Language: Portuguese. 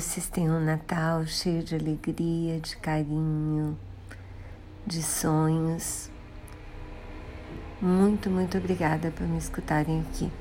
vocês tenham um Natal cheio de alegria, de carinho, de sonhos. Muito, muito obrigada por me escutarem aqui.